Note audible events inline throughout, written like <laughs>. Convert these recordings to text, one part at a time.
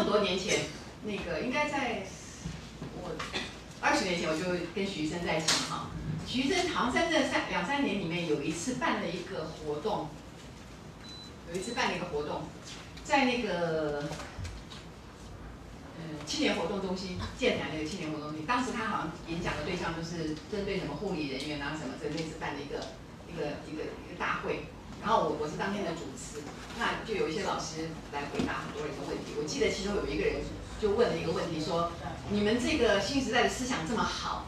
么多年前，那个应该在我二十年前，我就跟徐医生在一起哈。徐医生唐山这三两三年里面有一次办了一个活动，有一次办了一个活动，在那个嗯青年活动中心建台那个青年活动中心，当时他好像演讲的对象就是针对什么护理人员啊什么这类似办的一个一个一个一个大会。然后我我是当天的主持，那就有一些老师来回答很多人的问题。我记得其中有一个人就问了一个问题，说：你们这个新时代的思想这么好，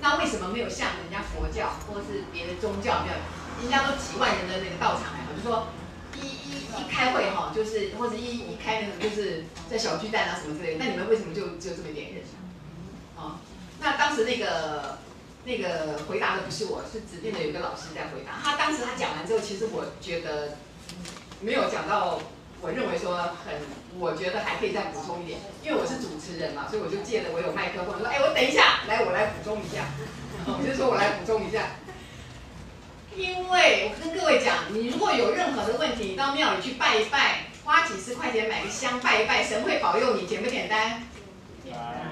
那为什么没有像人家佛教或者是别的宗教，没有人家都几万人的那个道场来，就说一一一开会哈，就是或者一一开那种就是在小巨蛋啊什么之类的，那你们为什么就只有这么一点人？啊，那当时那个。那个回答的不是我，是指定的有一个老师在回答。他当时他讲完之后，其实我觉得没有讲到，我认为说很，我觉得还可以再补充一点，因为我是主持人嘛，所以我就借着我有麦克风说，哎，我等一下，来我来补充一下，我就说我来补充一下。因为我跟各位讲，你如果有任何的问题，你到庙里去拜一拜，花几十块钱买个香拜一拜，神会保佑你，简不简单？简单。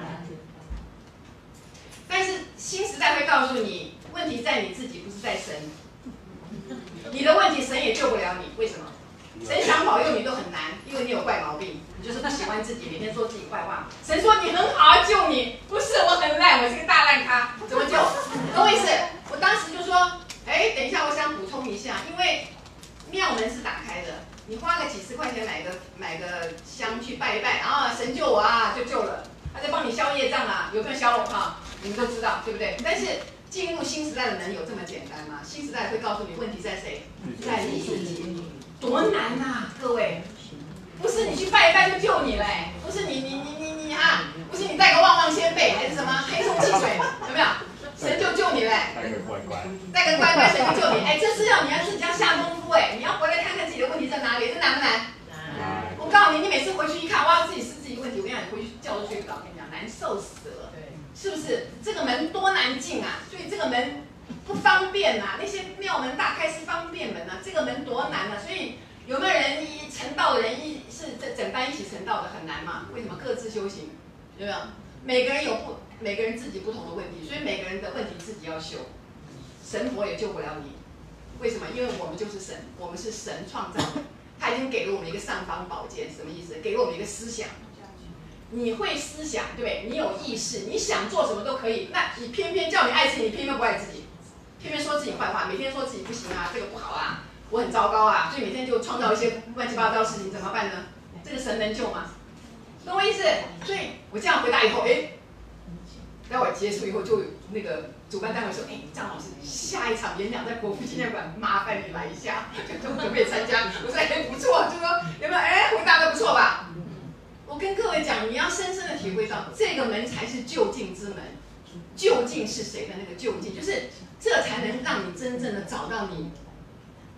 但是新时代会告诉你，问题在你自己，不是在神。你的问题神也救不了你，为什么？神想保佑你都很难，因为你有怪毛病，你就是不喜欢自己，每天说自己坏话。神说你很好，救你，不是我很烂，我是个大烂咖，怎么救？懂我意思？我当时就说，哎，等一下，我想补充一下，因为庙门是打开的，你花个几十块钱买个买个香去拜一拜，啊，神救我啊，就救了，他在帮你消业障啊，有没有消哈？你们都知道，对不对？但是进入新时代的人有这么简单吗？新时代会告诉你问题在谁，在你自己，多难呐，各位！不是你去拜一拜就救你嘞，不是你你你你你哈，不是你带个旺旺仙贝还是什么黑松汽水，<laughs> 有没有？神就救你嘞，带个乖乖，带个乖乖神就救你。哎，这是要你要自己要下功夫哎，你要回来看看自己的问题在哪里，这难不难？难。我告诉你，你每次回去一看，哇，自己是自己问题，我跟你讲，你回去觉都睡不着，跟你讲，难受死了。是不是这个门多难进啊？所以这个门不方便呐。那些庙门大开是方便门呐，这个门多难啊！所以有没有人一成道的人一是这整班一起成道的很难嘛？为什么各自修行？有没有？每个人有不每个人自己不同的问题，所以每个人的问题自己要修。神佛也救不了你，为什么？因为我们就是神，我们是神创造的，他已经给了我们一个尚方宝剑，什么意思？给了我们一个思想。你会思想，对你有意识，你想做什么都可以。那你偏偏叫你爱自己，你偏偏不爱自己，偏偏说自己坏话，每天说自己不行啊，这个不好啊，我很糟糕啊，所以每天就创造一些乱七八糟的事情，怎么办呢？这个神能救吗？懂我意思？所以我这样回答以后，哎，待会结束以后，就那个主办单位说，哎，张老师下一场演讲在国父纪念馆，麻烦你来一下，就准备参加。我说哎不错，就说有没有？哎，回答的不错吧？我跟各位讲，你要深深的体会到，这个门才是就近之门。究竟是谁的那个就近，就是这才能让你真正的找到你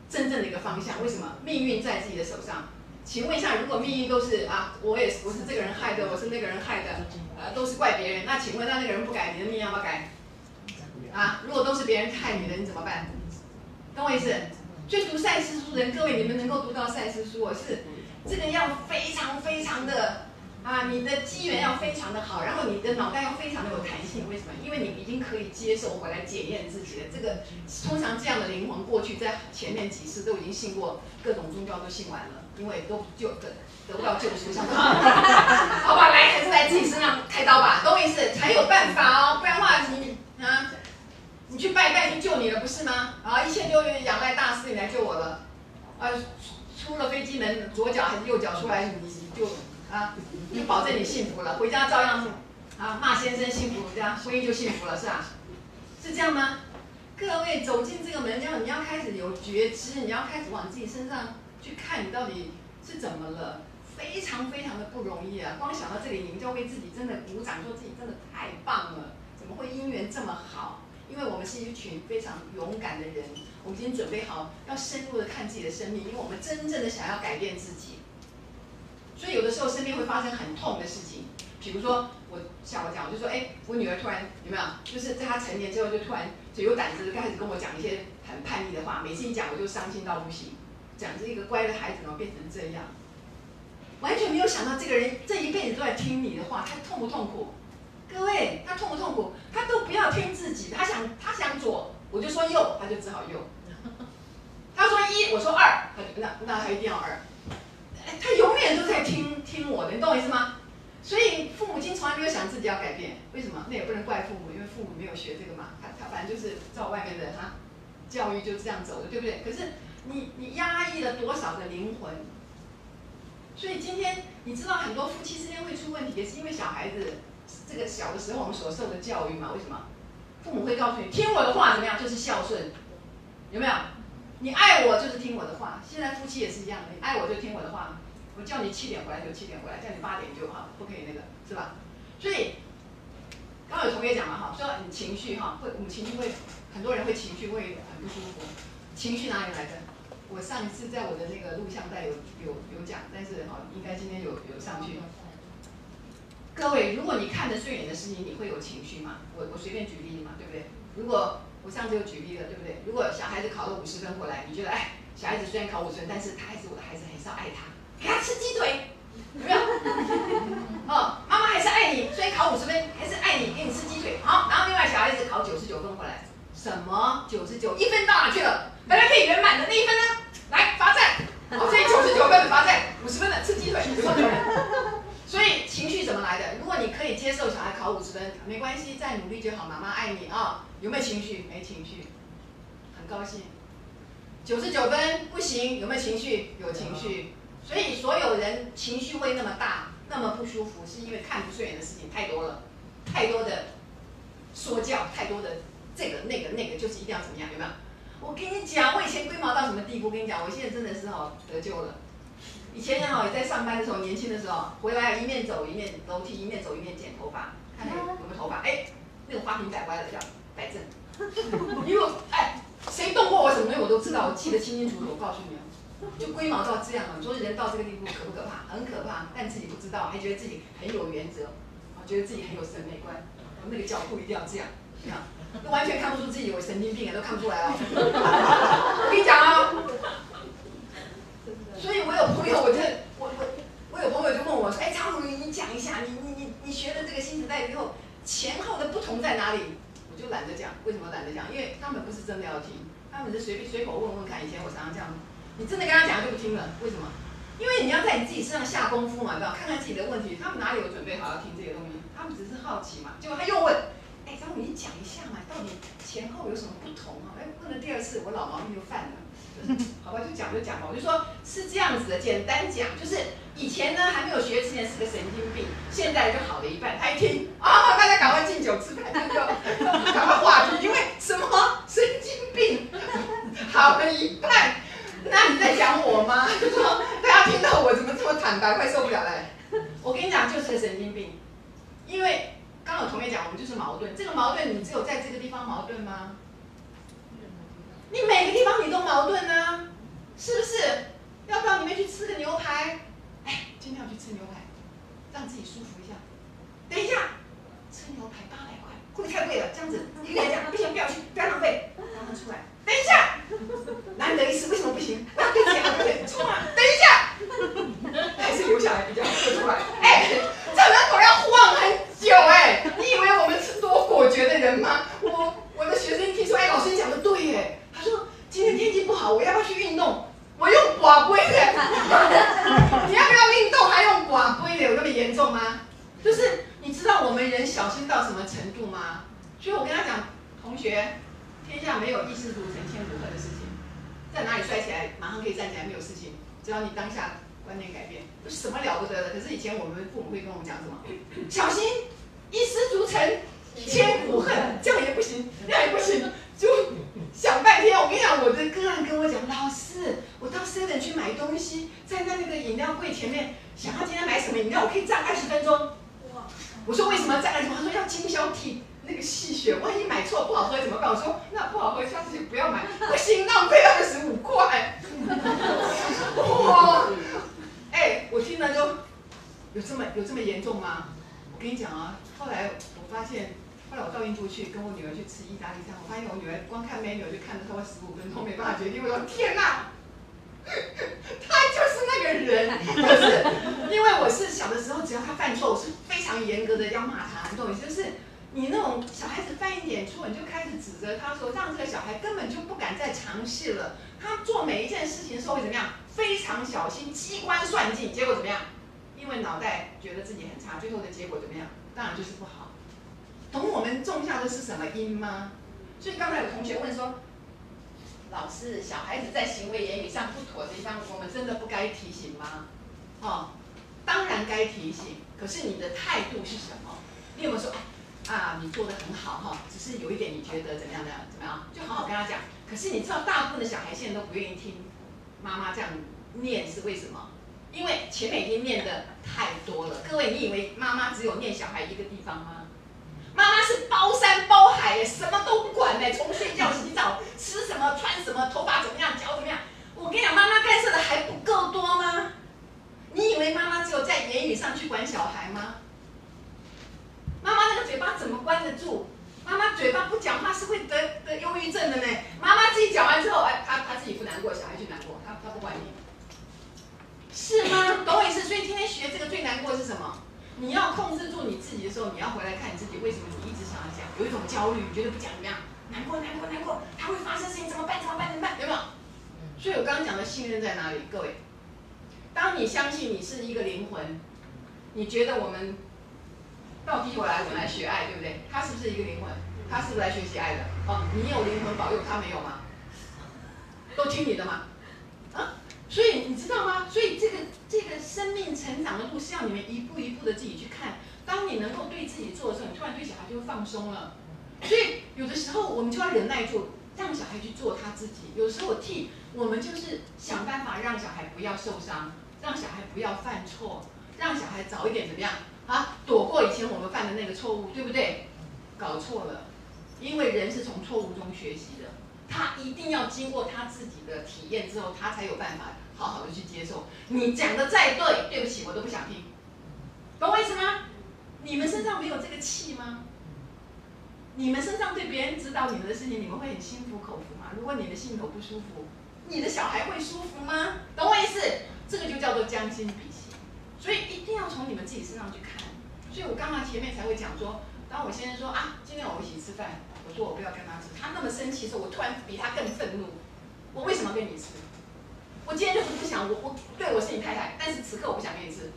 真正的一个方向。为什么？命运在自己的手上。请问一下，如果命运都是啊，我也是，我是这个人害的，我是那个人害的，呃，都是怪别人，那请问，那那个人不改，你的命要不要改？啊，如果都是别人害你的，你怎么办？懂我意思？所以读赛斯书的人，各位，你们能够读到赛斯书，我是。这个要非常非常的啊，你的机缘要非常的好，然后你的脑袋要非常的有弹性。为什么？因为你已经可以接受回来检验自己的这个。通常这样的灵魂过去在前面几次都已经信过各种宗教都信完了，因为都就得得不到救赎，<laughs> 好吧，来还是在自己身上开刀吧，懂我意思？才有办法哦，不然的话你啊，你去拜拜就救你了，不是吗？啊，一切就仰赖大师你来救我了，啊。出了飞机门，左脚还是右脚出来，你就啊，就保证你幸福了。回家照样啊骂先生幸福，这样婚姻就幸福了，是吧？是这样吗？各位走进这个门，要你要开始有觉知，你要开始往自己身上去看，你到底是怎么了？非常非常的不容易啊！光想到这里，你们就为自己真的鼓掌，说自己真的太棒了，怎么会姻缘这么好？因为我们是一群非常勇敢的人。我们已经准备好要深入的看自己的生命，因为我们真正的想要改变自己。所以有的时候身边会发生很痛的事情，比如说我像我讲，我就说，哎，我女儿突然有没有，就是在她成年之后就突然就有胆子开始跟我讲一些很叛逆的话，每次一讲我就伤心到不行，讲这一个乖的孩子怎么变成这样？完全没有想到这个人这一辈子都在听你的话，他痛不痛苦？各位，他痛不痛苦？他都不要听自己，他想他想左，我就说右，他就只好右。他说一，我说二，那那他一定要二。他永远都在听听我的，你懂我意思吗？所以父母亲从来没有想自己要改变，为什么？那也不能怪父母，因为父母没有学这个嘛。他他反正就是照外面的哈教育就这样走的，对不对？可是你你压抑了多少的灵魂？所以今天你知道很多夫妻之间会出问题，也是因为小孩子这个小的时候我们所受的教育嘛？为什么？父母会告诉你听我的话怎么样？就是孝顺，有没有？你爱我就是听我的话。现在夫妻也是一样的，你爱我就听我的话。我叫你七点回来就七点回来，叫你八点就好，不可以那个，是吧？所以刚刚有同学讲了哈，说你情绪哈会，我们情绪会，很多人会情绪会很不舒服。情绪哪里来的？我上一次在我的那个录像带有有有讲，但是哈，应该今天有有上去。各位，如果你看得顺眼的事情，你会有情绪吗？我我随便举例嘛，对不对？如果我上次有举例了，对不对？如果小孩子考了五十分回来，你觉得哎，小孩子虽然考五十分，但是他还是我的孩子，还是要爱他，给他吃鸡腿，有没有？<laughs> 哦，妈妈还是爱你，所以考五十分还是爱你，给你吃鸡腿。好，然后另外小孩子考九十九分回来，什么九十九？一分到哪去了？本来可以圆满的那一分呢？来罚站。哦，所以九十九分的罚站，五十分的吃鸡腿。<laughs> 所以情绪怎么来的？如果你可以接受小孩考五十分，没关系，再努力就好。妈妈爱你啊，有没有情绪？没情绪，很高兴。九十九分不行，有没有情绪？有情绪。所以所有人情绪会那么大，那么不舒服，是因为看不顺眼的事情太多了，太多的说教，太多的这个那个那个，就是一定要怎么样？有没有？我跟你讲，我以前龟毛到什么地步？跟你讲，我现在真的是哦得救了。以前哈也在上班的时候，年轻的时候回来一面走一面楼梯，一面走一面剪头发，看有有没有头发，哎，那个花瓶摆歪了，要摆正。<laughs> 因为哎，谁动过我什么东西我都知道，我记得清清楚楚。我告诉你啊，就龟毛到这样了。你说人到这个地步可不可怕？很可怕，但自己不知道，还觉得自己很有原则，啊，觉得自己很有审美观，那个脚步一定要这样，这样，都完全看不出自己有神经病啊，都看不出来哦。我跟你讲啊。所以我有，我就我我我有朋友就问我说：“哎，张如你讲一下，你你你你学了这个新时代以后，前后的不同在哪里？”我就懒得讲，为什么懒得讲？因为他们不是真的要听，他们是随便随口问问看。以前我常常这样，你真的跟他讲就不听了，为什么？因为你要在你自己身上下功夫嘛，对吧？看看自己的问题，他们哪里有准备好要听这些东西？他们只是好奇嘛。结果他又问：“哎，张如你讲一下嘛，到底前后有什么不同啊？”哎，问了第二次，我老毛病就犯了。<laughs> 好吧，就讲就讲吧，我就说是这样子的，简单讲，就是以前呢还没有学之前是个神经病，现在就好了一半。他一听啊，大家赶快敬酒吃饭，就 <laughs> 赶快话题，因为什么神经病 <laughs> 好了一半，那你在讲我吗？就说大家听到我怎么这么坦白，快受不了了。我跟你讲，就是个神经病，因为刚刚有同学讲，我们就是矛盾，这个矛盾你只有在这个地方矛盾吗？你每个地方你都矛盾呢，是不是？要到里面去吃个牛排，哎，今天要去吃牛排，让自己舒服一下。等一下，吃牛排八百块，会不会太贵了？这样子一个人讲，不行，不要去，不要浪费，让他出来。等一下，难得一次，为什么不行？那对不起啊，等一下，还是留下来比较好，出来。哎，在门口要晃很久哎，你以为我们是多果决的人吗？我我的学生一听说，哎，老师你讲的对哎。他说：“今天天气不好，我要不要去运动？我用寡龟的，<laughs> 你要不要运动？还用寡龟的，有那么严重吗？就是你知道我们人小心到什么程度吗？所以我跟他讲，同学，天下没有一失足成千古恨的事情，在哪里摔起来马上可以站起来，没有事情，只要你当下观念改变，什么了不得的？可是以前我们父母会跟我们讲什么？小心一失足成千古恨，这样也不行，那也不行。”就想半天，我跟你讲，我的个案跟讲，老师，我到 seven 去买东西，在那个饮料柜前面，想要今天买什么饮料，我可以站二十分钟。我说为什么站二十分钟？他说要精挑体那个细选，万一买错不好喝怎么办？我说那不好喝，下次就不要买。不行，浪费二十五块。哇！哎，我听了就有这么有这么严重吗？我跟你讲啊，后来我发现。后来我到印度去，跟我女儿去吃意大利餐，我发现我女儿光看 menu 就看了超过十五分钟，没办法决定。我说天哪，<laughs> 他就是那个人，<laughs> 就是因为我是小的时候，只要他犯错，我是非常严格的要骂他，你懂意思？就是你那种小孩子犯一点错，你就开始指责他说，让这个小孩根本就不敢再尝试了。他做每一件事情的时候会怎么样？非常小心，机关算尽，结果怎么样？因为脑袋觉得自己很差，最后的结果怎么样？当然就是不好。懂我们种下的是什么因吗？所以刚才有同学问说。老师，小孩子在行为言语上不妥的地方，我们真的不该提醒吗？哦，当然该提醒。可是你的态度是什么？你有没有说，啊，你做的很好哈，只是有一点你觉得怎么样怎样怎么样，就好好跟他讲。可是你知道，大部分的小孩现在都不愿意听妈妈这样念是为什么？因为前面已经念的太多了。各位，你以为妈妈只有念小孩一个地方吗？妈妈是包山包海，什么都不管呢，从睡觉、洗澡、吃什么、穿什么、头发怎么样、脚怎么样。我跟你讲，妈妈干涉的还不够多吗？你以为妈妈只有在言语上去管小孩吗？妈妈那个嘴巴怎么关得住？妈妈嘴巴不讲话是会得得忧郁症的呢。妈妈自己讲完之后，哎，她她自己不难过，小孩就难过，她她不管你，是吗？懂我意思？所以今天学这个最难过是什么？你要控制住你自己的时候，你要回来看你自己，为什么你一直想要讲？有一种焦虑，你觉得不讲怎么样？难过，难过，难过，它会发生事情怎么办？怎么办？怎么办？有没有？所以我刚刚讲的信任在哪里？各位，当你相信你是一个灵魂，你觉得我们到地球来，我们来学爱，对不对？他是不是一个灵魂？他是不是来学习爱的？哦，你有灵魂保佑，他没有吗？都听你的吗？所以你知道吗？所以这个这个生命成长的路是要你们一步一步的自己去看。当你能够对自己做的时候，你突然对小孩就会放松了。所以有的时候我们就要忍耐住，让小孩去做他自己。有时候我替我们就是想办法让小孩不要受伤，让小孩不要犯错，让小孩早一点怎么样啊？躲过以前我们犯的那个错误，对不对？搞错了，因为人是从错误中学习的。他一定要经过他自己的体验之后，他才有办法好好的去接受。你讲的再对，对不起，我都不想听，懂我意思吗？你们身上没有这个气吗？你们身上对别人指导你们的事情，你们会很心服口服吗？如果你的心头不舒服，你的小孩会舒服吗？懂我意思？这个就叫做将心比心。所以一定要从你们自己身上去看。所以我刚刚前面才会讲说，当我先生说啊，今天我们一起吃饭。我说我不要跟他吃，他那么生气的时候，我突然比他更愤怒。我为什么跟你吃？我今天就是不想，我我对我是你太太，但是此刻我不想跟你吃。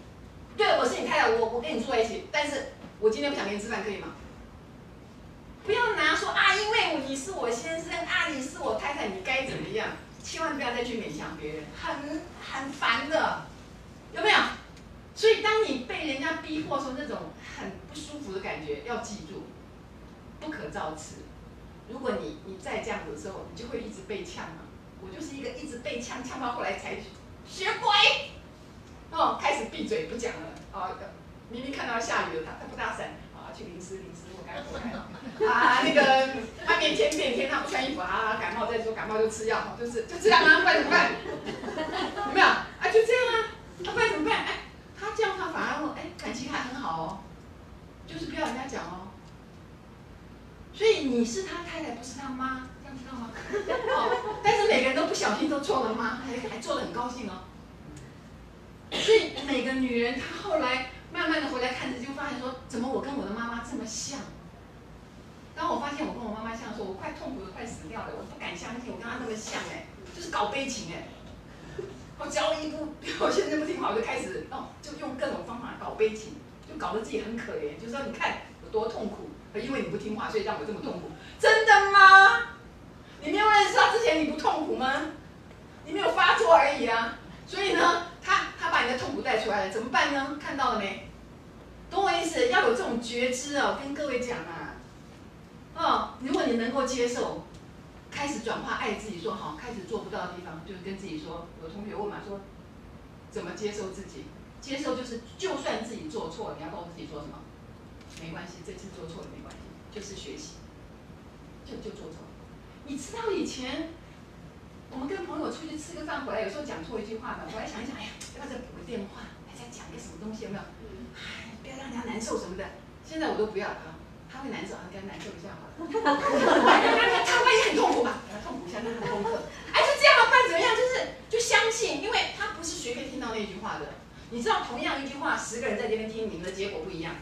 对，我是你太太，我我跟你住在一起，但是我今天不想跟你吃饭，可以吗？不要拿说啊，因为你是我先生啊，你是我太太，你该怎么样？千万不要再去勉强别人，很很烦的，有没有？所以当你被人家逼迫说那种很不舒服的感觉，要记住。不可造次。如果你你再这样子的时候，你就会一直被呛啊。我就是一个一直被呛，呛到后来才学乖，哦，开始闭嘴不讲了。哦，明明看到下雨了，他他不打伞，啊，去淋湿淋湿，我该活该。啊，那个外面天变天，他不穿衣服啊，感冒再说感冒就吃药，就是就这样啊，不然怎么办？有没有？啊，就这样啊，他不然怎么办？哎，他这样他反而哎感情还很好哦，就是不要人家讲哦。所以你是他太太，不是他妈，这样知道吗？<laughs> 哦，但是每个人都不小心都做了妈，还还做的很高兴哦。所以每个女人她后来慢慢的回来看着，就发现说，怎么我跟我的妈妈这么像？当我发现我跟我妈妈像的时候，我快痛苦的快死掉了，我不敢相信我跟她那么像哎，就是搞悲情哎。我只要一不表现在不听话，我就开始哦，就用各种方法搞悲情，就搞得自己很可怜，就是说你看有多痛苦。因为你不听话，所以让我这么痛苦。真的吗？你没有认识他之前，你不痛苦吗？你没有发作而已啊。所以呢，他他把你的痛苦带出来了，怎么办呢？看到了没？懂我意思？要有这种觉知哦，跟各位讲啊。哦，如果你能够接受，开始转化爱自己，说好，开始做不到的地方，就是跟自己说。有同学问嘛，说怎么接受自己？接受就是，就算自己做错，你要告诉自己说什么？没关系，这次做错了没关系，就是学习，就就做错。你知道以前我们跟朋友出去吃个饭回来，有时候讲错一句话的，我还想一想，哎呀，要不要再补个电话，还再讲个什么东西，有没有？哎，不要让人家难受什么的。现在我都不要了，他会难受，跟他难受一下好了。<laughs> 他万一很痛苦吧，给他痛苦一下，那是功课。哎，就这这样，不然怎么样？就是就相信，因为他不是谁可以听到那句话的。你知道，同样一句话，十个人在这边听，你们的结果不一样。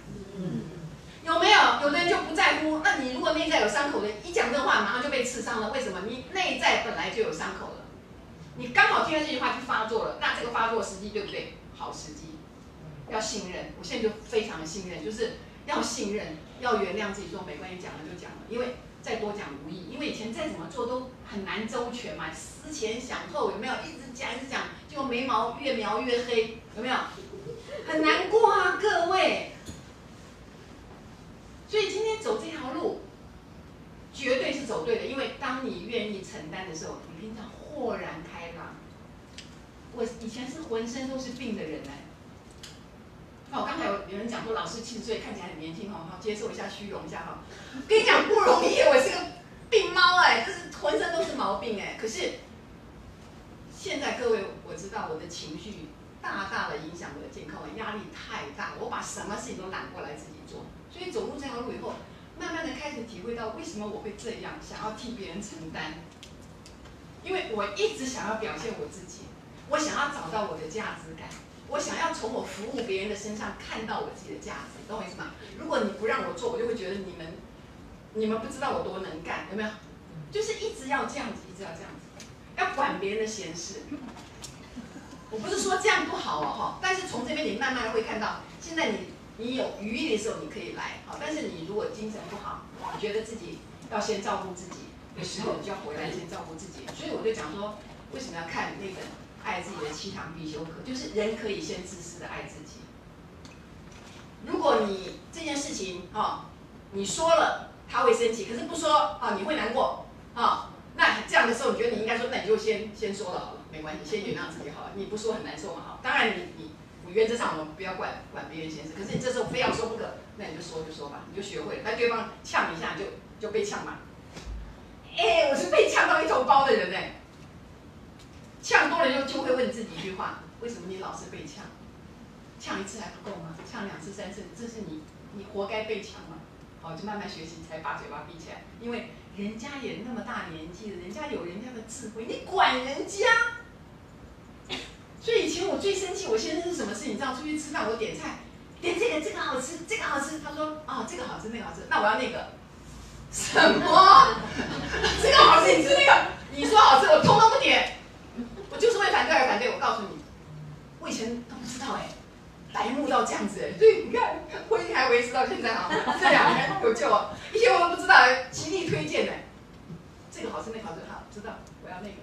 有？的人就不在乎。那你如果内在有伤口的，一讲这话，马上就被刺伤了。为什么？你内在本来就有伤口了，你刚好听到这句话就发作了。那这个发作时机对不对？好时机，要信任。我现在就非常的信任，就是要信任，要原谅自己，说没关系，讲了就讲了，因为。再多讲无益，因为以前再怎么做都很难周全嘛，思前想后有没有？一直讲一直讲，就眉毛越描越黑，有没有？很难过啊，各位。所以今天走这条路，绝对是走对的，因为当你愿意承担的时候，你平常豁然开朗。我以前是浑身都是病的人哎。哦刚才有有人讲说，老师七十岁看起来很年轻哈，好接受一下虚荣一下哈。跟你讲不容易，我是个病猫哎，就是浑身都是毛病哎。可是现在各位，我知道我的情绪大大的影响我的健康，我压力太大，我把什么事情都揽过来自己做。所以走入这条路以后，慢慢的开始体会到为什么我会这样，想要替别人承担。因为我一直想要表现我自己，我想要找到我的价值感。我想要从我服务别人的身上看到我自己的价值，懂我意思吗？如果你不让我做，我就会觉得你们，你们不知道我多能干，有没有？就是一直要这样子，一直要这样子，要管别人的闲事。我不是说这样不好哦，哈，但是从这边你慢慢会看到，现在你你有余力的时候你可以来，好，但是你如果精神不好，你觉得自己要先照顾自己的时候，你就要回来先照顾自己。所以我就讲说，为什么要看那本？爱自己的七堂必修课，就是人可以先自私的爱自己。如果你这件事情啊，你说了他会生气，可是不说啊，你会难过啊。那这样的时候，你觉得你应该说，那你就先先说了好了，没关系，先原谅自己好了。你不说很难受嘛，哈。当然你你原则上我们不要管管别人闲事，可是你这时候非要说不可，那你就说就说吧，你就学会了。那对方呛一下就就被呛嘛。哎，我是被呛到一头包的人哎。呛多了就就会问自己一句话：为什么你老是被呛？呛一次还不够吗？呛两次、三次，这是你你活该被呛吗？好，就慢慢学习，才把嘴巴闭起来。因为人家也那么大年纪了，人家有人家的智慧，你管人家？所以以前我最生气，我先生是什么事？你知道，出去吃饭我点菜，点这个这个好吃，这个好吃，他说啊这个好吃，那个好吃，那我要那个。什么？这个好吃，你吃那个？你说好吃，我通通不点。我就是为反对而反对，我告诉你，我以前都不知道哎，白目到这样子哎，所以你看婚姻还维持到现在好，这两年有救啊！以前我都不知道，极力推荐哎，这个好吃那个好吃，好知道我要那个，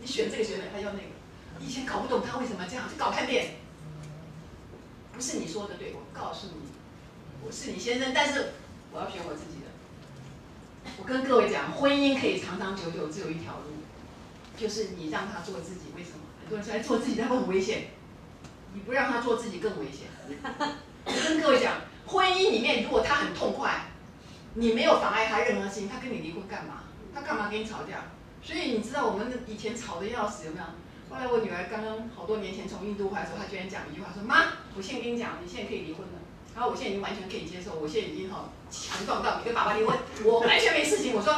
你选这个选那个，他要那个，以前搞不懂他为什么这样，就搞看遍，不是你说的对，我告诉你，我是你先生，但是我要选我自己的。我跟各位讲，婚姻可以长长久久，只有一条路。就是你让他做自己，为什么？很多人说做自己，他会很危险。你不让他做自己更危险。我跟各位讲，婚姻里面如果他很痛快，你没有妨碍他任何事情，他跟你离婚干嘛？他干嘛跟你吵架？所以你知道我们以前吵得要死，有没有？后来我女儿刚刚好多年前从印度回来的时候，她居然讲一句话说：“妈，我现在跟你讲，你现在可以离婚了。然后我现在已经完全可以接受，我现在已经好强壮到你跟爸爸离婚，我完全没事情。”我说。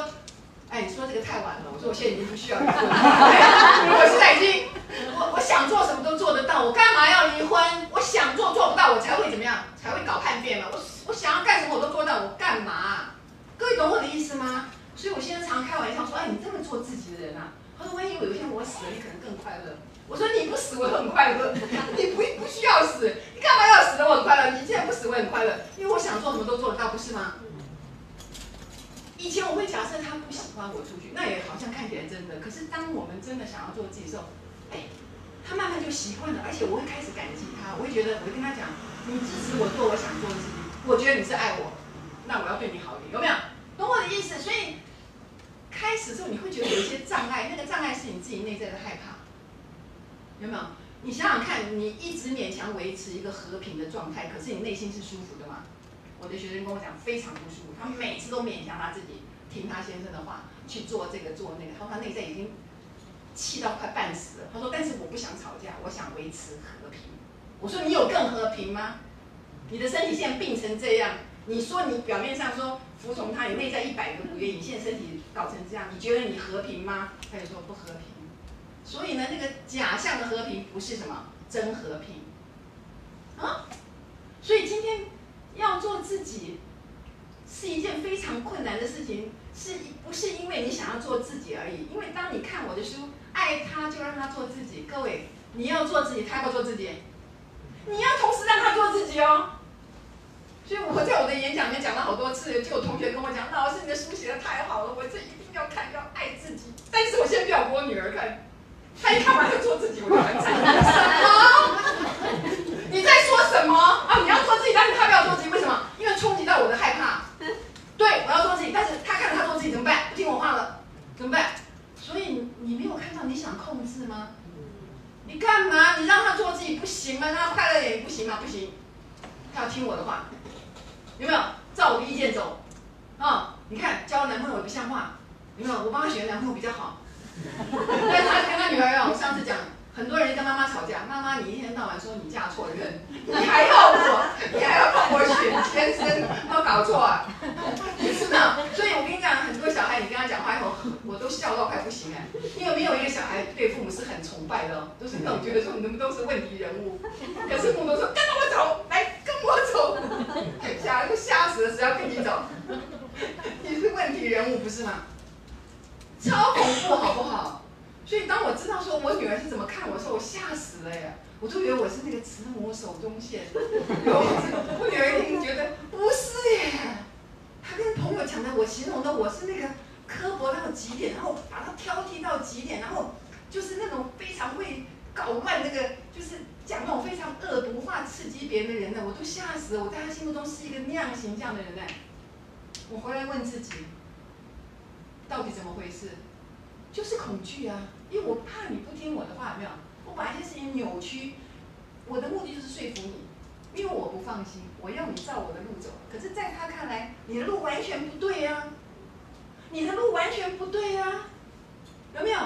哎，你说这个太晚了。我说我现在已经不需要离婚了，<laughs> 我现在已经，我我想做什么都做得到，我干嘛要离婚？我想做做不到，我才会怎么样？才会搞叛变嘛。我我想要干什么我都做到，我干嘛？各位懂我的意思吗？所以我现在常开玩笑说，哎，你这么做自己的人啊？他说，万一有一天我死了，你可能更快乐。我说你不死我很快乐，<laughs> 你不不需要死，你干嘛要死的？我很快乐。你现在不死我很快乐，因为我想做什么都做得到，不是吗？以前我会假设他不喜欢我出去，那也好像看起来真的。可是当我们真的想要做自己的时候，哎，他慢慢就习惯了，而且我会开始感激他。我会觉得，我会跟他讲，你支持我做我想做的事情，我觉得你是爱我，那我要对你好一点，有没有？懂我的意思？所以开始之后你会觉得有一些障碍，那个障碍是你自己内在的害怕，有没有？你想想看，你一直勉强维持一个和平的状态，可是你内心是舒服的吗？我的学生跟我讲非常不舒服，他每次都勉强他自己听他先生的话去做这个做那个，他说他内在已经气到快半死了。他说，但是我不想吵架，我想维持和平。我说你有更和平吗？你的身体现在病成这样，你说你表面上说服从他，你内在一百个不愿意，你现在身体搞成这样，你觉得你和平吗？他就说不和平。所以呢，那个假象的和平不是什么真和平啊。所以今天要做自己是一件非常困难的事情，是不是因为你想要做自己而已？因为当你看我的书，爱他就让他做自己。各位，你要做自己，他要做自己，你要同时让他做自己哦。所以我在我的演讲里面讲了好多次，就有同学跟我讲：“老师，你的书写的太好了，我这一定要看，要爱自己。”但是我先不要给我女儿看，她一看完就做自己，我就很惨。什么？你在说什么啊？你要做自己，但是她不要做自己，为什么？因为冲击到我的害怕。对，我要做自己，但是她看着她做自己怎么办？不听我话了，怎么办？所以你没有看到你想控制吗？你干嘛？你让她做自己不行吗？让她快乐点不行吗？不行，她要听我的话。有没有照我的意见走？啊，你看交男朋友不像话，有没有？我帮他选男朋友比较好。但他跟他女儿啊，我上次讲，很多人跟妈妈吵架，妈妈你一天到晚说你嫁错人，你还要我，你还要帮我选先生，都搞错啊？是的，所以我跟你讲，很多小孩你跟他讲话以后，我都笑到快不行哎，因为没有一个小孩对父母是很崇拜的，都是那种觉得说你们都是问题人物，可是父母都说跟着我走，来跟我走，小孩都吓死了，谁要跟你走？<laughs> 你是问题人物不是吗？超恐怖好不好？所以当我知道说我女儿是怎么看我的时候，我吓死了呀！我都以为我是那个慈母手中线，我女儿一定觉得不是耶。她跟朋友讲的，我形容的我是那个刻薄到极点，然后把她挑剔到极点，然后就是那种非常会搞乱那个，就是讲那种非常恶毒话、刺激别人的人呢，我都吓死了。我在他心目中是一个那样形象的人呢。我回来问自己，到底怎么回事？就是恐惧啊，因为我怕你不听我的话，有没有？我把一些事情扭曲，我的目的就是说服你，因为我不放心，我要你照我的路走。可是，在他看来，你的路完全不对呀，你的路完全不对呀，有没有？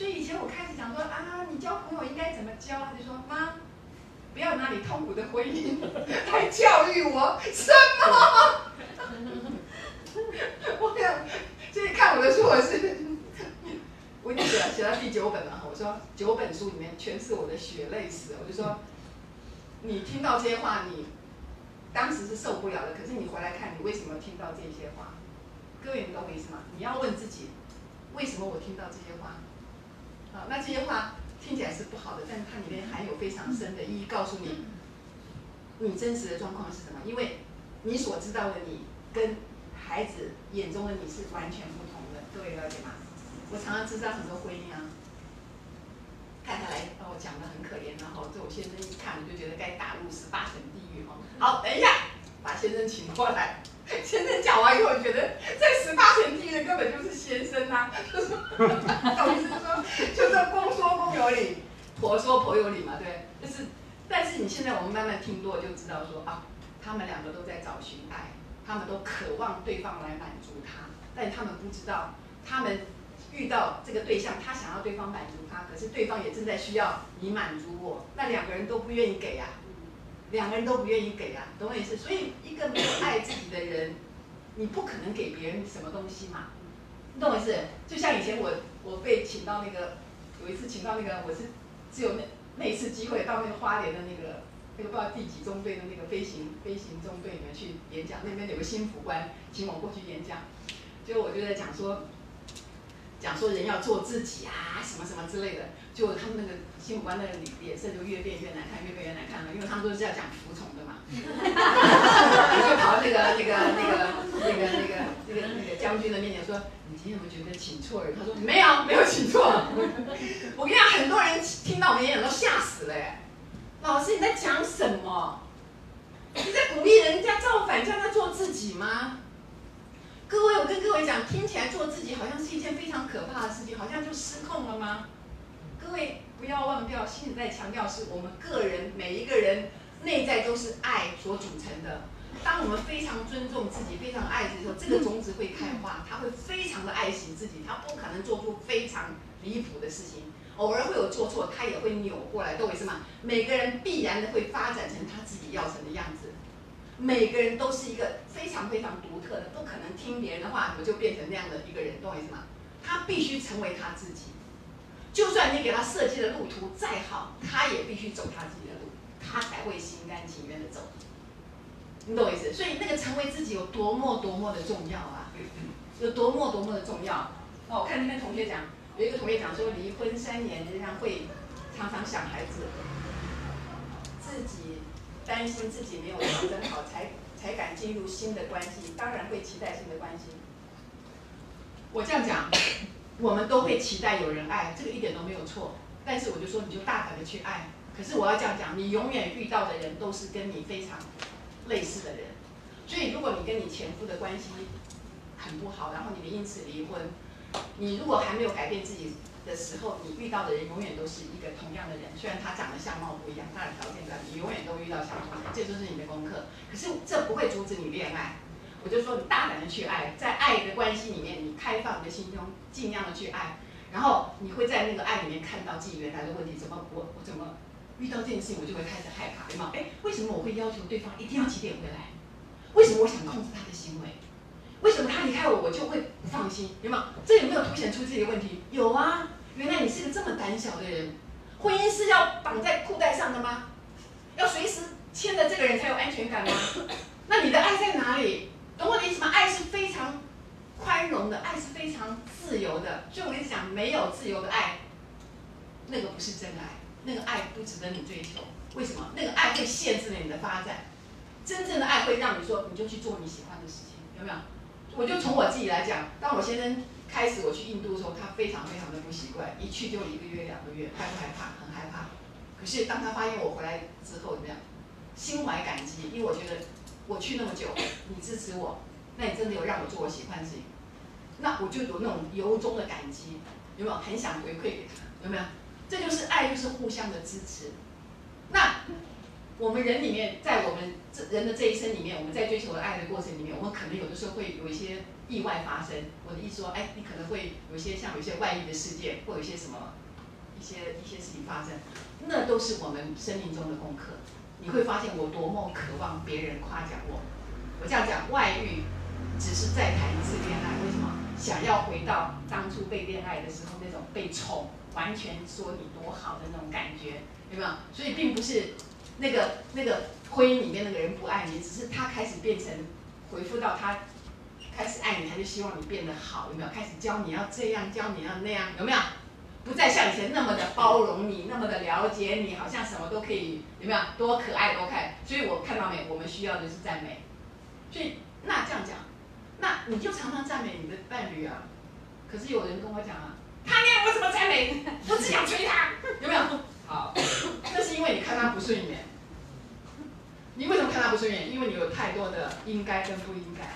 所以以前我开始讲说啊，你交朋友应该怎么交？他就说妈，不要拿你痛苦的婚姻 <laughs> 来教育我，什么？<laughs> 我讲，所以看我的书，我是我已经写了写到第九本了。我说九本书里面全是我的血泪史。我就说，你听到这些话，你当时是受不了的。可是你回来看，你为什么听到这些话？各位，你懂我意思吗？你要问自己，为什么我听到这些话？好，那这些话听起来是不好的，但是它里面含有非常深的意义，告诉你你真实的状况是什么。因为你所知道的你跟孩子眼中的你是完全不同的，各位了解吗？我常常知道很多婚姻啊，太太来把我讲的很可怜，然后这我先生一看，我就觉得该打入十八层地狱哈。好，等一下，把先生请过来。<laughs> 先生讲完以后，觉得在十八层地狱的根本就是先生 <laughs> 呐，就是懂意思说，就是公说公有理，婆说婆有理嘛，对。就是，但是你现在我们慢慢听多，就知道说啊，他们两个都在找寻爱。他们都渴望对方来满足他，但他们不知道，他们遇到这个对象，他想要对方满足他，可是对方也正在需要你满足我，那两个人都不愿意给呀，两个人都不愿意给啊，懂我意思？所以一个没有爱自己的人，你不可能给别人什么东西嘛，你懂我意思？就像以前我我被请到那个，有一次请到那个，我是只有那那一次机会到那个花莲的那个。那个不知道第几中队的那个飞行飞行中队里面去演讲，那边有个新辅官请我过去演讲，就我就在讲说，讲说人要做自己啊，什么什么之类的，就他们那个新五官的脸色就越变越难看，越变越难看了，因为他们都是要讲服从的嘛，<laughs> 就跑到那个那个那个那个那个那个那个将军的面前说，你今天有没有觉得请错人？他说没有，没有请错。我跟你讲，很多人听到我们演讲都吓死了哎。老师，你在讲什么？你在鼓励人家造反，叫他做自己吗？各位，我跟各位讲，听起来做自己好像是一件非常可怕的事情，好像就失控了吗？各位不要忘掉，心里在强调是我们个人每一个人内在都是爱所组成的。当我们非常尊重自己、非常爱自己的时候，这个种子会开花，他会非常的爱惜自己，他不可能做出非常离谱的事情。偶尔会有做错，他也会扭过来，懂我意思吗？每个人必然的会发展成他自己要成的样子。每个人都是一个非常非常独特的，不可能听别人的话我就变成那样的一个人，懂我意思吗？他必须成为他自己。就算你给他设计的路途再好，他也必须走他自己的路，他才会心甘情愿的走。你懂我意思？所以那个成为自己有多么多么的重要啊，<laughs> 有多么多么的重要。哦，我看那边同学讲，有一个同学讲说，离婚三年仍然会常常想孩子，自己担心自己没有调整好，才才敢进入新的关系，当然会期待新的关系。我这样讲。<coughs> 我们都会期待有人爱，这个一点都没有错。但是我就说，你就大胆的去爱。可是我要这样讲，你永远遇到的人都是跟你非常类似的人。所以如果你跟你前夫的关系很不好，然后你们因此离婚，你如果还没有改变自己的时候，你遇到的人永远都是一个同样的人。虽然他长得相貌不一样，他的条件不一样，你永远都遇到相同的人，这就是你的功课。可是这不会阻止你恋爱。我就说你大胆的去爱，在爱的关系里面，你开放你的心胸，尽量的去爱，然后你会在那个爱里面看到自己原来的问题，怎么我我怎么遇到这件事情，我就会开始害怕，对吗？哎，为什么我会要求对方一定要几点回来？为什么我想控制他的行为？为什么他离开我我就会不放心？对吗？这有没有凸显出自己的问题？有啊，原来你是个这么胆小的人。婚姻是要绑在裤带上的吗？要随时牵着这个人才有安全感吗？那你的爱在哪里？懂我的意思吗？爱是非常宽容的，爱是非常自由的。所以我跟你讲，没有自由的爱，那个不是真爱，那个爱不值得你追求。为什么？那个爱会限制了你的发展。真正的爱会让你说，你就去做你喜欢的事情，有没有？我就从我自己来讲，当我先生开始我去印度的时候，他非常非常的不习惯，一去就一个月两个月，害不害怕？很害怕。可是当他发现我回来之后怎么样？心怀感激，因为我觉得。我去那么久，你支持我，那你真的有让我做我喜欢的事情，那我就有那种由衷的感激，有没有？很想回馈给他，有没有？这就是爱，就是互相的支持。那我们人里面，在我们这人的这一生里面，我们在追求的爱的过程里面，我们可能有的时候会有一些意外发生。我的意思说，哎，你可能会有一些像有一些外遇的事件，或有一些什么一些一些事情发生，那都是我们生命中的功课。你会发现我多么渴望别人夸奖我。我这样讲，外遇只是再谈一次恋爱，为什么？想要回到当初被恋爱的时候那种被宠，完全说你多好的那种感觉，有没有？所以并不是那个那个婚姻里面那个人不爱你，只是他开始变成回复到他开始爱你，他就希望你变得好，有没有？开始教你要这样，教你要那样，有没有？不再像以前那么的包容你，那么的了解你，好像什么都可以，有没有？多可爱多看。所以我看到没？我们需要的是赞美。所以那这样讲，那你就常常赞美你的伴侣啊。可是有人跟我讲啊，他那样我怎么赞美？我只想追他，有没有？好，那是因为你看他不顺眼。你为什么看他不顺眼？因为你有太多的应该跟不应该。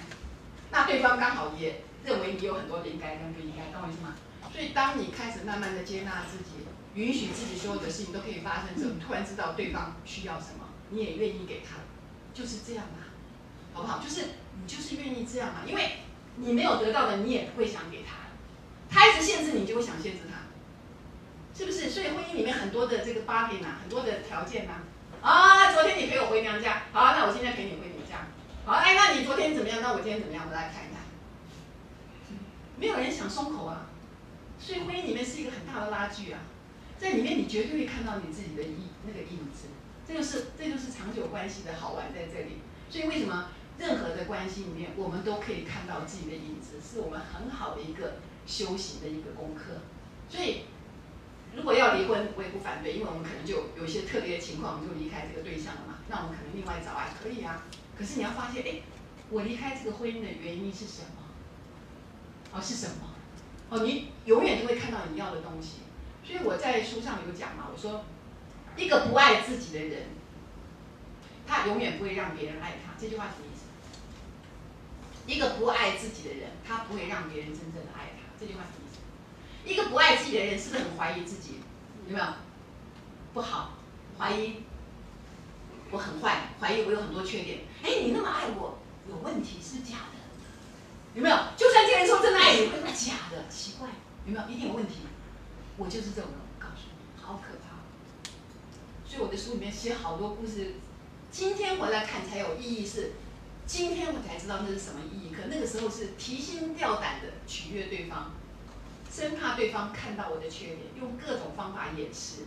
那对方刚好也认为你有很多的应该跟不应该，懂我意思吗？所以，当你开始慢慢的接纳自己，允许自己所有的事情都可以发生之后，突然知道对方需要什么，你也愿意给他，就是这样嘛，好不好？就是你就是愿意这样嘛，因为你没有得到的，你也不会想给他，他一直限制你，就会想限制他，是不是？所以婚姻里面很多的这个 body 呐，很多的条件呐，啊，昨天你陪我回娘家，好，那我现在陪你回，好，哎，那你昨天怎么样？那我今天怎么样？我来看一看，没有人想松口啊。所以婚姻里面是一个很大的拉锯啊，在里面你绝对会看到你自己的影那个影子，这就是这就是长久关系的好玩在这里。所以为什么任何的关系里面，我们都可以看到自己的影子，是我们很好的一个修行的一个功课。所以如果要离婚，我也不反对，因为我们可能就有一些特别的情况，我们就离开这个对象了嘛。那我们可能另外找啊可以啊。可是你要发现，哎，我离开这个婚姻的原因是什么？哦，是什么？哦，你永远都会看到你要的东西，所以我在书上有讲嘛，我说，一个不爱自己的人，他永远不会让别人爱他。这句话什么意思？一个不爱自己的人，他不会让别人真正的爱他。这句话什么意思？一个不爱自己的人，是不是很怀疑自己？有没有？不好，怀疑我很坏，怀疑我有很多缺点。哎，你那么爱我，有问题是假的。有没有？就算这个人说真的爱你，那假的，奇怪，有没有？一定有问题。我就是这种人，我告诉你，好可怕。所以我的书里面写好多故事，今天回来看才有意义，是今天我才知道那是什么意义。可那个时候是提心吊胆的取悦对方，生怕对方看到我的缺点，用各种方法掩饰。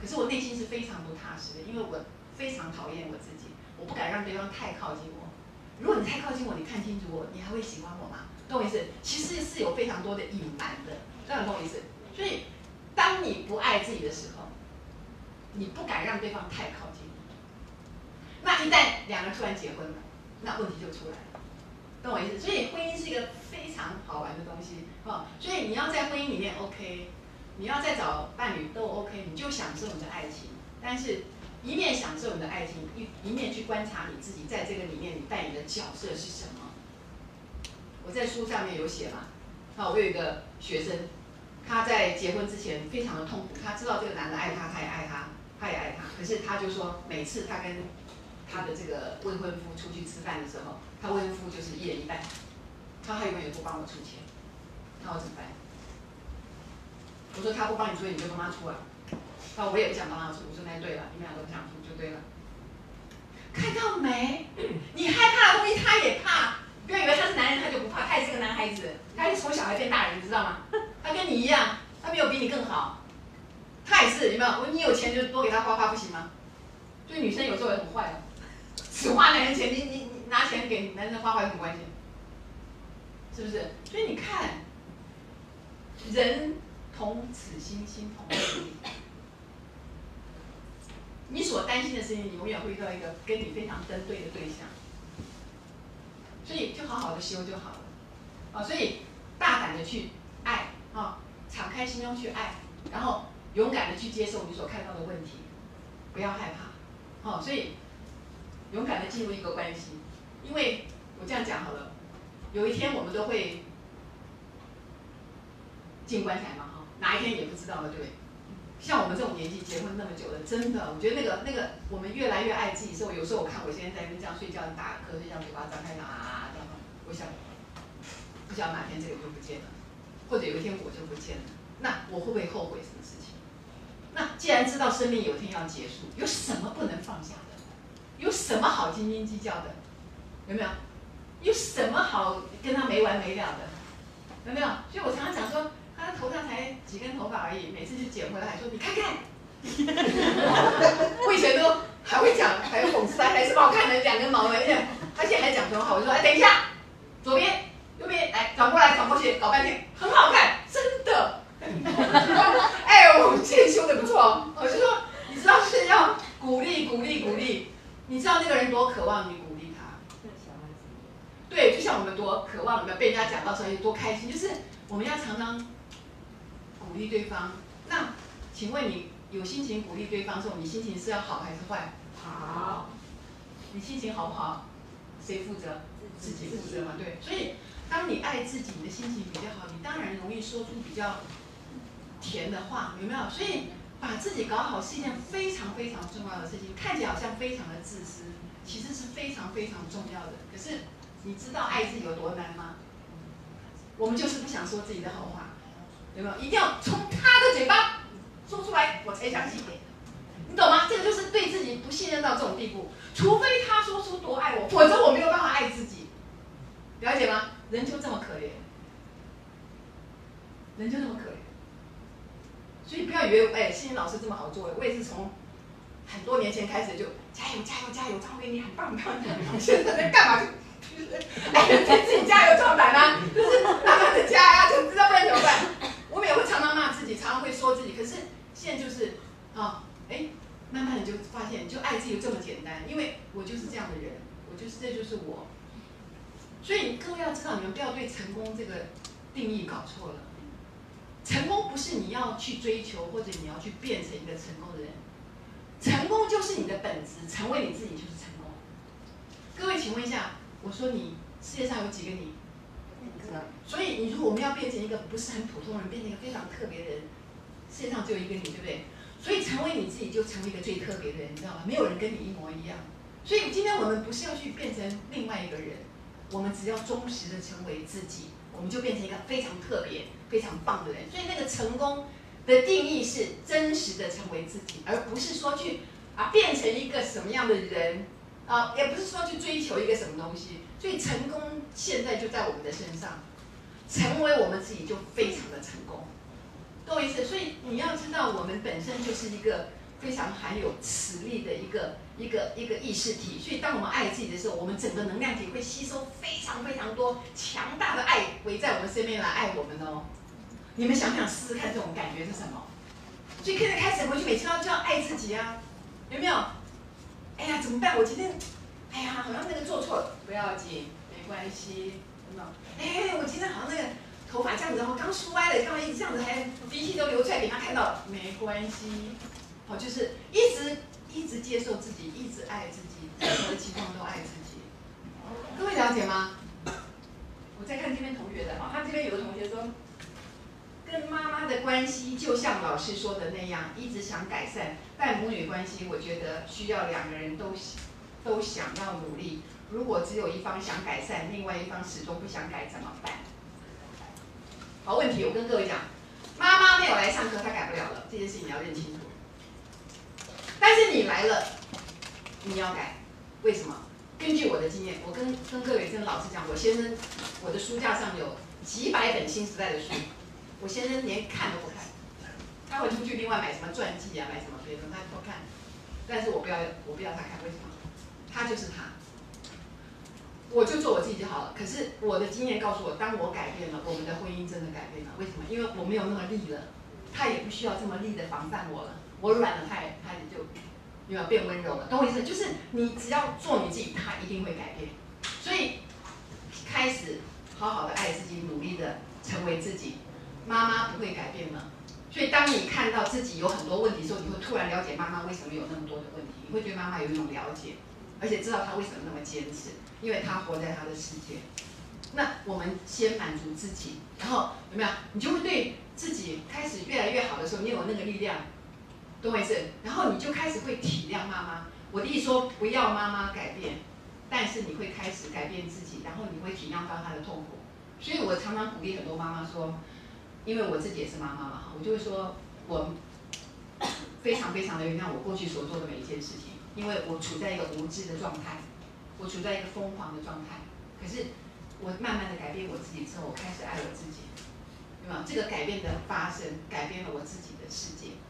可是我内心是非常不踏实的，因为我非常讨厌我自己，我不敢让对方太靠近我。如果你太靠近我，你看清楚我，你还会喜欢我吗？懂我意思？其实是有非常多的隐瞒的，懂我意思？所以，当你不爱自己的时候，你不敢让对方太靠近你。那一旦两个人突然结婚了，那问题就出来了，懂我意思？所以婚姻是一个非常好玩的东西，哦，所以你要在婚姻里面 OK，你要再找伴侣都 OK，你就享受你的爱情，但是一面享受你的爱情，一一面去观察你自己在这个里面你扮演的角色是什么。我在书上面有写嘛，好，我有一个学生，他在结婚之前非常的痛苦，他知道这个男的爱他，他也爱他，他也爱他，可是他就说每次他跟他的这个未婚夫出去吃饭的时候，他未婚夫就是一人一半，他还永远不帮我出钱，那我怎么办？我说他不帮你出，你就帮他出啊。那我也不想帮他出，我说那对了，你们俩都不想出就对了。看到没？你害怕的东西他也怕。不要以为他是男人他就不怕，他也是个男孩子，他也是从小孩变大人，你知道吗？他跟你一样，他没有比你更好，他也是有没有？你有钱就多给他花花不行吗？所以女生有时候也很坏哦，只花男人钱，你你你拿钱给男生花花有什么关系？是不是？所以你看，人同此心，心同此理。你所担心的事情，永远会遇到一个跟你非常登对的对象。所以就好好的修就好了，啊，所以大胆的去爱，啊，敞开心胸去爱，然后勇敢的去接受你所看到的问题，不要害怕，好，所以勇敢的进入一个关系，因为我这样讲好了，有一天我们都会进棺材嘛，哈，哪一天也不知道了，对不对？像我们这种年纪结婚那么久了，真的，我觉得那个那个，我们越来越爱自己。所以有时候我看我现在在那边这样睡觉，打瞌睡，这样嘴巴张开啊，这样，我想，不知道哪天这个就不见了，或者有一天我就不见了，那我会不会后悔什么事情？那既然知道生命有一天要结束，有什么不能放下的？有什么好斤斤计较的？有没有？有什么好跟他没完没了的？有没有？所以我常常讲说。他的头上才几根头发而已，每次去剪回来还说你看看，我以前都还会讲，还有讽刺他，还是好看的两根毛而已。他现在还讲很好，我就说哎等一下，左边右边来转过来转过去，搞半天很好看，真的。哎呦，这修的不错，我就说你知道是要鼓励鼓励鼓励，你知道那个人多渴望你鼓励他，对，就像我们多渴望有没有被人家讲到时候多开心，就是我们要常常。鼓励对方，那请问你有心情鼓励对方的时候，你心情是要好还是坏？好。你心情好不好？谁负责？自己负责嘛，对。所以，当你爱自己，你的心情比较好，你当然容易说出比较甜的话，有没有？所以，把自己搞好是一件非常非常重要的事情。看起来好像非常的自私，其实是非常非常重要的。可是，你知道爱自己有多难吗？我们就是不想说自己的好话。有没有一定要从他的嘴巴说出来，我才相信？你你懂吗？这个就是对自己不信任到这种地步。除非他说出多爱我，否则我没有办法爱自己。了解吗？人就这么可怜，人就这么可怜。所以不要以为哎，欣欣老师这么好做，我也是从很多年前开始就加油加油加油，张伟你很棒，棒棒。现在在干嘛？就哎，在自己加油壮胆啊，就是慢慢的加呀，就知道不然怎么办？我们也会常常骂自己，常常会说自己。可是现在就是，啊，哎，慢慢的就发现，就爱自己这么简单。因为我就是这样的人，我就是这就是我。所以各位要知道，你们不要对成功这个定义搞错了。成功不是你要去追求，或者你要去变成一个成功的人。成功就是你的本质，成为你自己就是成功。各位，请问一下，我说你世界上有几个你？所以，你说我们要变成一个不是很普通人，变成一个非常特别的人，世界上只有一个你，对不对？所以，成为你自己就成为一个最特别的人，你知道吗？没有人跟你一模一样。所以，今天我们不是要去变成另外一个人，我们只要忠实的成为自己，我们就变成一个非常特别、非常棒的人。所以，那个成功的定义是真实的成为自己，而不是说去啊，变成一个什么样的人啊？也不是说去追求一个什么东西，所以成功现在就在我们的身上，成为我们自己就非常的成功，懂我意思？所以你要知道，我们本身就是一个非常含有磁力的一个一个一个意识体，所以当我们爱自己的时候，我们整个能量体会吸收非常非常多强大的爱围在我们身边来爱我们哦。你们想不想试试看，这种感觉是什么？所以现在开始回去，每次都要要爱自己啊。有没有？哎呀，怎么办？我今天，哎呀，好像那个做错了，不要紧，关系，有没有？哎，我今天好像那个头发这样子，然后刚梳歪了，刚一这样子还鼻涕都流出来给他看到，没关系，好，就是一直一直接受自己，一直爱自己，任何情况都爱自己。各位了解吗？我再看这边同学的，哦，他这边有个同学说。跟妈妈的关系就像老师说的那样，一直想改善，但母女关系，我觉得需要两个人都都想要努力。如果只有一方想改善，另外一方始终不想改，怎么办？好问题，我跟各位讲，妈妈没有来上课，她改不了了，这件事情你要认清楚。但是你来了，你要改，为什么？根据我的经验，我跟跟各位跟老师讲，我先生我的书架上有几百本新时代的书。我先生连看都不看，他会出去另外买什么传记啊，买什么别的他不看。但是我不要，我不要他看，为什么？他就是他，我就做我自己就好了。可是我的经验告诉我，当我改变了，我们的婚姻真的改变了。为什么？因为我没有那么力了，他也不需要这么力的防范我了。我软了，他也他也就又要变温柔了。懂我意思？就是你只要做你自己，他一定会改变。所以开始好好的爱自己，努力的成为自己。妈妈不会改变吗？所以当你看到自己有很多问题的时候，你会突然了解妈妈为什么有那么多的问题。你会对妈妈有一种了解，而且知道他为什么那么坚持，因为他活在他的世界。那我们先满足自己，然后有没有？你就会对自己开始越来越好的时候，你有那个力量，懂我意思？然后你就开始会体谅妈妈。我的意思说，不要妈妈改变，但是你会开始改变自己，然后你会体谅到她的痛苦。所以我常常鼓励很多妈妈说。因为我自己也是妈妈嘛，我就会说，我 <coughs> 非常非常的原谅我过去所做的每一件事情，因为我处在一个无知的状态，我处在一个疯狂的状态。可是我慢慢的改变我自己之后，我开始爱我自己，对吧？这个改变的发生，改变了我自己的世界，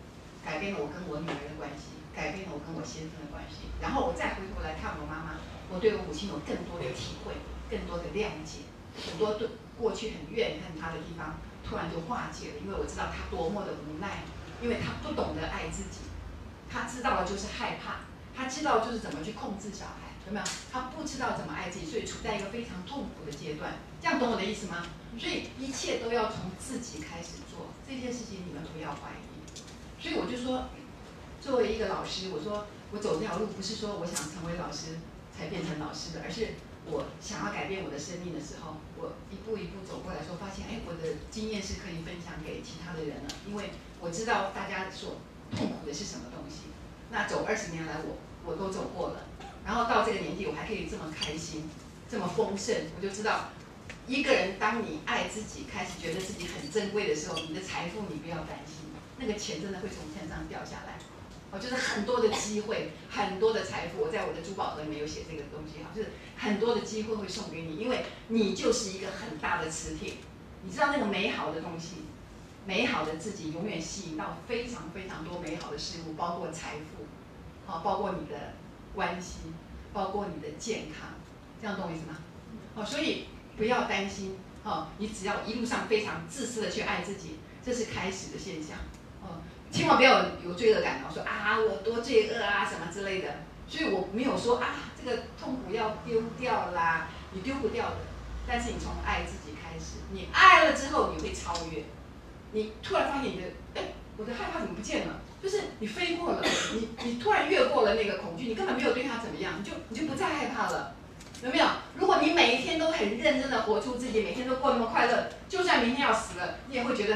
改变了我跟我女儿的关系，改变了我跟我先生的关系。然后我再回头来看我妈妈，我对我母亲有更多的体会，更多的谅解，很多对过去很怨恨她的地方。突然就化解了，因为我知道她多么的无奈，因为她不懂得爱自己，他知道了就是害怕，他知道就是怎么去控制小孩，有没有？他不知道怎么爱自己，所以处在一个非常痛苦的阶段。这样懂我的意思吗？所以一切都要从自己开始做这件事情，你们不要怀疑。所以我就说，作为一个老师，我说我走这条路不是说我想成为老师才变成老师的，而是。我想要改变我的生命的时候，我一步一步走过来说，发现哎，我的经验是可以分享给其他的人了。因为我知道大家所痛苦的是什么东西。那走二十年来，我我都走过了。然后到这个年纪，我还可以这么开心，这么丰盛，我就知道，一个人当你爱自己，开始觉得自己很珍贵的时候，你的财富你不要担心，那个钱真的会从天上掉下来。哦，就是很多的机会，很多的财富。我在我的珠宝盒里面有写这个东西哈，就是很多的机会会送给你，因为你就是一个很大的磁铁。你知道那个美好的东西，美好的自己永远吸引到非常非常多美好的事物，包括财富，好，包括你的关系，包括你的健康，这样懂我意思吗？好，所以不要担心，哦，你只要一路上非常自私的去爱自己，这是开始的现象，哦。千万不要有罪恶感哦，说啊我多罪恶啊什么之类的，所以我没有说啊这个痛苦要丢掉啦，你丢不掉的。但是你从爱自己开始，你爱了之后你会超越，你突然发现你的哎我的害怕怎么不见了？就是你飞过了，你你突然越过了那个恐惧，你根本没有对他怎么样，你就你就不再害怕了，有没有？如果你每一天都很认真的活出自己，每天都过那么快乐，就算明天要死了，你也会觉得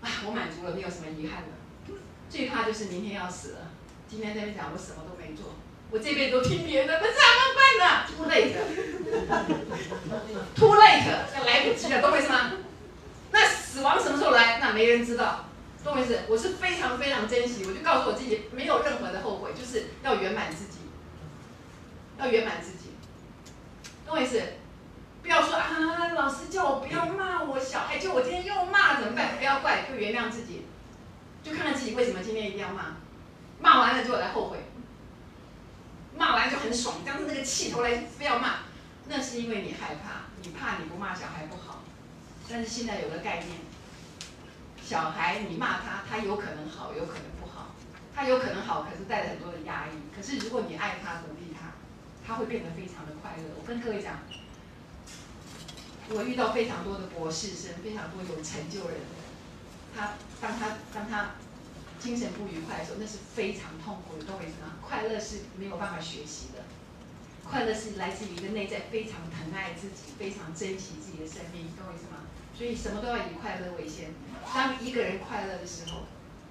啊我满足了，没有什么遗憾了。最怕就是明天要死了，今天在那边讲我什么都没做，我这辈子都听别人的，那怎么办呢？Too late，too late，要来不及了，懂我意思吗？那死亡什么时候来？那没人知道。懂我意思？我是非常非常珍惜，我就告诉我自己，没有任何的后悔，就是要圆满自己，要圆满自己，懂我意思？不要说啊，老师叫我不要骂我，小孩叫我今天又骂怎么办？不要怪，就原谅自己，就看看自己为什么今天一定要骂，骂完了就来后悔，骂完就很爽，但是那个气头来非要骂，那是因为你害怕，你怕你不骂小孩不好，但是现在有个概念。小孩，你骂他，他有可能好，有可能不好。他有可能好，可是带着很多的压抑。可是如果你爱他，鼓励他，他会变得非常的快乐。我跟各位讲，我遇到非常多的博士生，非常多有成就人，他当他当他精神不愉快的时候，那是非常痛苦的。懂我意思吗？快乐是没有办法学习的，快乐是来自于一个内在非常疼爱自己，非常珍惜自己的生命。懂我意思吗？所以什么都要以快乐为先。当一个人快乐的时候，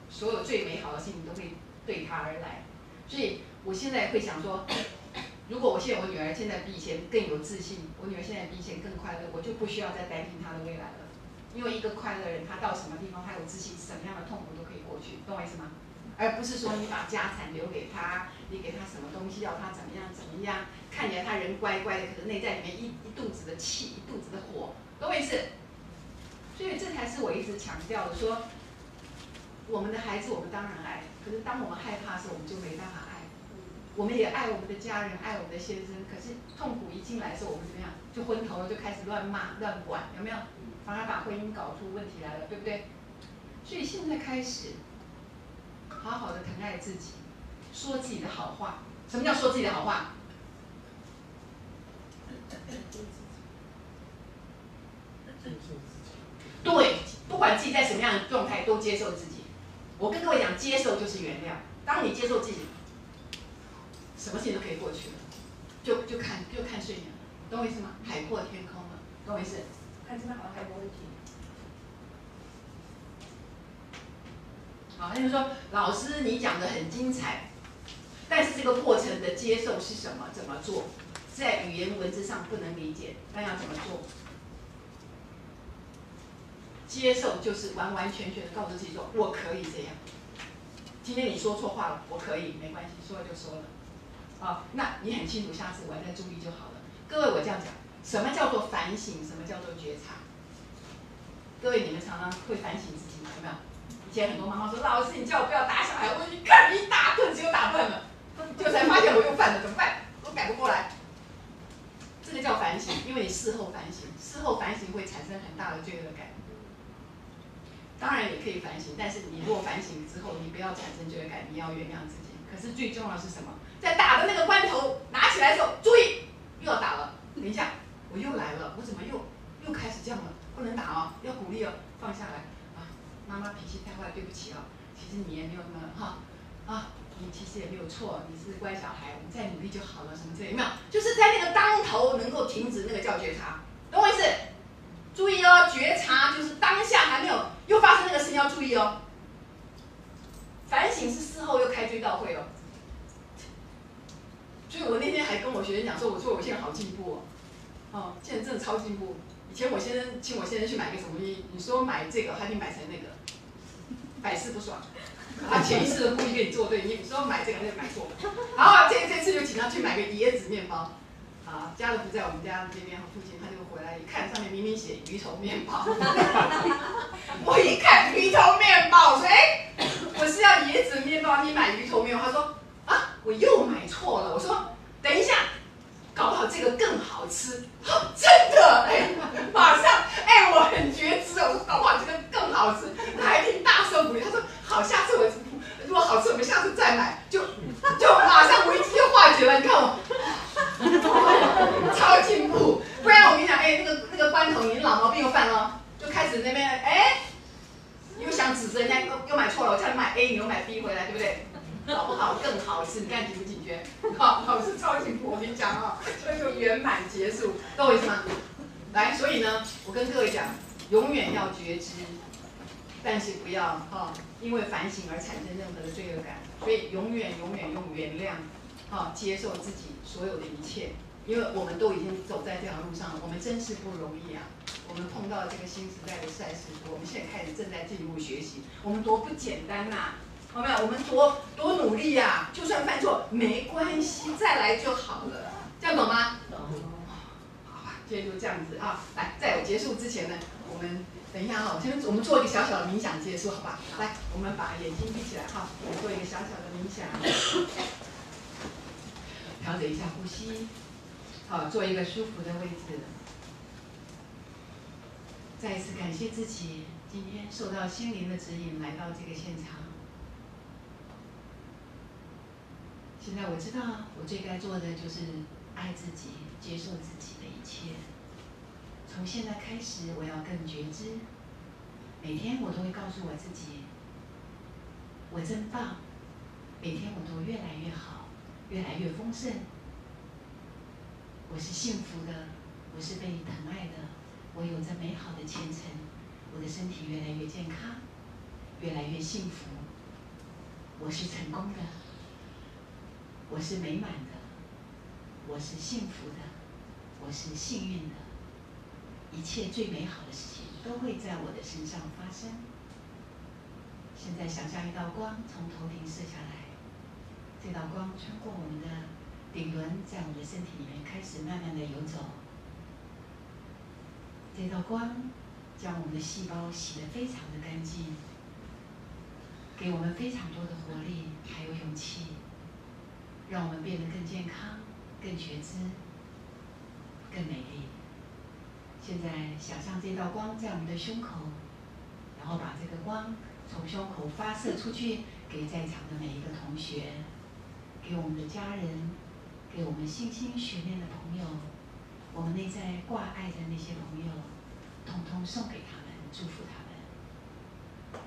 所有最美好的事情都会对他而来。所以我现在会想说，<coughs> 如果我现在我女儿现在比以前更有自信，我女儿现在比以前更快乐，我就不需要再担心她的未来了。因为一个快乐的人，他到什么地方，他有自信，什么样的痛苦都可以过去，懂我意思吗？而不是说你把家产留给他，你给他什么东西，要他怎么样怎么样，看起来他人乖乖的，可是内在里面一一肚子的气，一肚子的火，懂我意思？所以这才是我一直强调的，说我们的孩子我们当然爱，可是当我们害怕的时候，我们就没办法爱。我们也爱我们的家人，爱我们的先生，可是痛苦一进来的时候，我们怎么样？就昏头了，就开始乱骂乱管，有没有？反而把婚姻搞出问题来了，对不对？所以现在开始，好好的疼爱自己，说自己的好话。什么叫说自己的好话？对，不管自己在什么样的状态，都接受自己。我跟各位讲，接受就是原谅。当你接受自己，什么事情都可以过去了，就就看就看顺眼了，懂我意思吗？海阔天空了，懂我意思？看这边好像还有问题。好，他就说，老师你讲的很精彩，但是这个过程的接受是什么？怎么做？在语言文字上不能理解，但要怎么做？接受就是完完全全的告诉自己说，我可以这样。今天你说错话了，我可以，没关系，说了就说了。啊，那你很清楚，下次我再注意就好了。各位，我这样讲，什么叫做反省？什么叫做觉察？各位，你们常常会反省自己吗？有没有？以前很多妈妈说，老师你叫我不要打小孩，我一看你打顿，只有打断了，就才发现我又犯了，怎么办？我改不过来。这个叫反省，因为你事后反省，事后反省会产生很大的罪恶感。当然也可以反省，但是你如果反省之后，你不要产生罪恶感，你要原谅自己。可是最重要是什么？在打的那个关头，拿起来的时候，注意又要打了。等一下，我又来了，我怎么又又开始这样了？不能打哦，要鼓励哦，放下来啊！妈妈脾气太坏，对不起哦。其实你也没有那么哈啊，你其实也没有错，你是乖小孩，我们再努力就好了，什么之类有没有？就是在那个当头能够停止那个叫觉察，懂我意思？注意哦，觉察就是当下还没有又发生那个事情要注意哦。反省是事后又开追悼会哦。所以我那天还跟我学生讲说，我说我现在好进步哦，哦，现在真的超进步。以前我先生请我先生去买个什么东西，你说买这个，他就买成那个，百试不爽，他潜意识的故意跟你作对，你说买这个他就买错。然后这这次就请他去买个椰子面包。啊，家乐福在我们家这边附近，他就回来一看，上面明明写鱼头面包。<laughs> 我一看鱼头面包，我说哎，我是要椰子面包，你买鱼头面包。他说啊，我又买错了。我说等一下，搞不好这个更好吃。真的哎，马上哎，我很觉知我说搞不好这个更好吃，他还挺大声鼓励。他说好，下次我如果好吃，我们下次再买。就就马上危机就化解了。你看我。<laughs> 超进步，不然我跟你讲，哎，那个那个关头，你老毛病又犯了，就开始那边哎，又想指责人家又又买错了，我叫你买 A，你又买 B 回来，对不对？搞不好更好吃，你看警不警觉？好，好吃超进步，我跟你讲啊，这就圆满结束，懂我意思吗？来，所以呢，我跟各位讲，永远要觉知，但是不要哈，因为反省而产生任何的罪恶感，所以永远永远用原谅。啊，接受自己所有的一切，因为我们都已经走在这条路上了，我们真是不容易啊。我们碰到这个新时代的赛事，我们现在开始正在进一步学习，我们多不简单呐！好没有？我们多多努力呀！就算犯错没关系，再来就好了，这样懂吗？懂。好吧，今天就这样子啊。来，在我结束之前呢，我们等一下哈，先我们做一个小小的冥想结束，好吧？来，我们把眼睛闭起来哈，我们做一个小小的冥想，调整一下呼吸，好，做一个舒服的位置。再一次感谢自己，今天受到心灵的指引来到这个现场。现在我知道，我最该做的就是爱自己，接受自己切。从现在开始，我要更觉知。每天我都会告诉我自己，我真棒。每天我都越来越好，越来越丰盛。我是幸福的，我是被疼爱的。我有着美好的前程，我的身体越来越健康，越来越幸福。我是成功的，我是美满的，我是幸福的，我是幸运的。一切最美好的事情都会在我的身上发生。现在想象一道光从头顶射下来，这道光穿过我们的顶轮，在我们的身体里面开始慢慢的游走。这道光将我们的细胞洗得非常的干净，给我们非常多的活力，还有勇气，让我们变得更健康、更觉知、更美丽。现在想象这道光在我们的胸口，然后把这个光从胸口发射出去，给在场的每一个同学，给我们的家人，给我们心心悬念的朋友。我们内在挂爱的那些朋友，统统送给他们，祝福他们。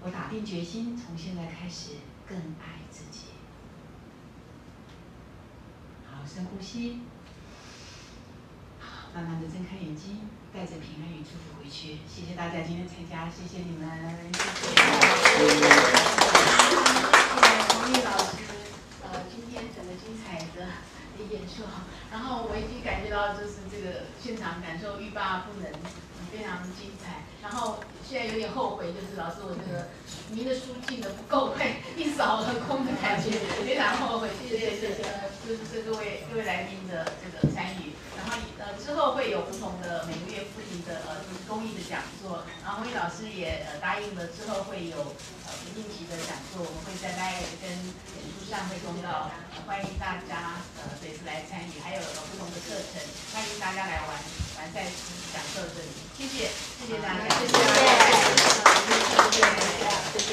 我打定决心，从现在开始更爱自己。好，深呼吸，慢慢的睁开眼睛，带着平安与祝福回去。谢谢大家今天参加，谢谢你们，谢谢。谢谢红玉老师，呃，今天整个精彩的。演说，然后我已经感觉到就是这个现场感受欲罢不能，非常精彩。然后现在有点后悔，就是老师我这个您的书进的不够快，一扫而空的感觉，非常后悔。谢谢谢谢，就是这各位各位来宾的这个参与。然后呃之后会有不同的每个月不停的呃就是公益的讲座。然后魏老师也呃答应了之后会有呃不定期的讲座，我们会在大概跟演出上会公告，欢迎大家呃随时来参与，还有不同的课程，欢迎大家来玩玩在讲课这里。谢谢谢谢大家，谢谢谢谢谢谢。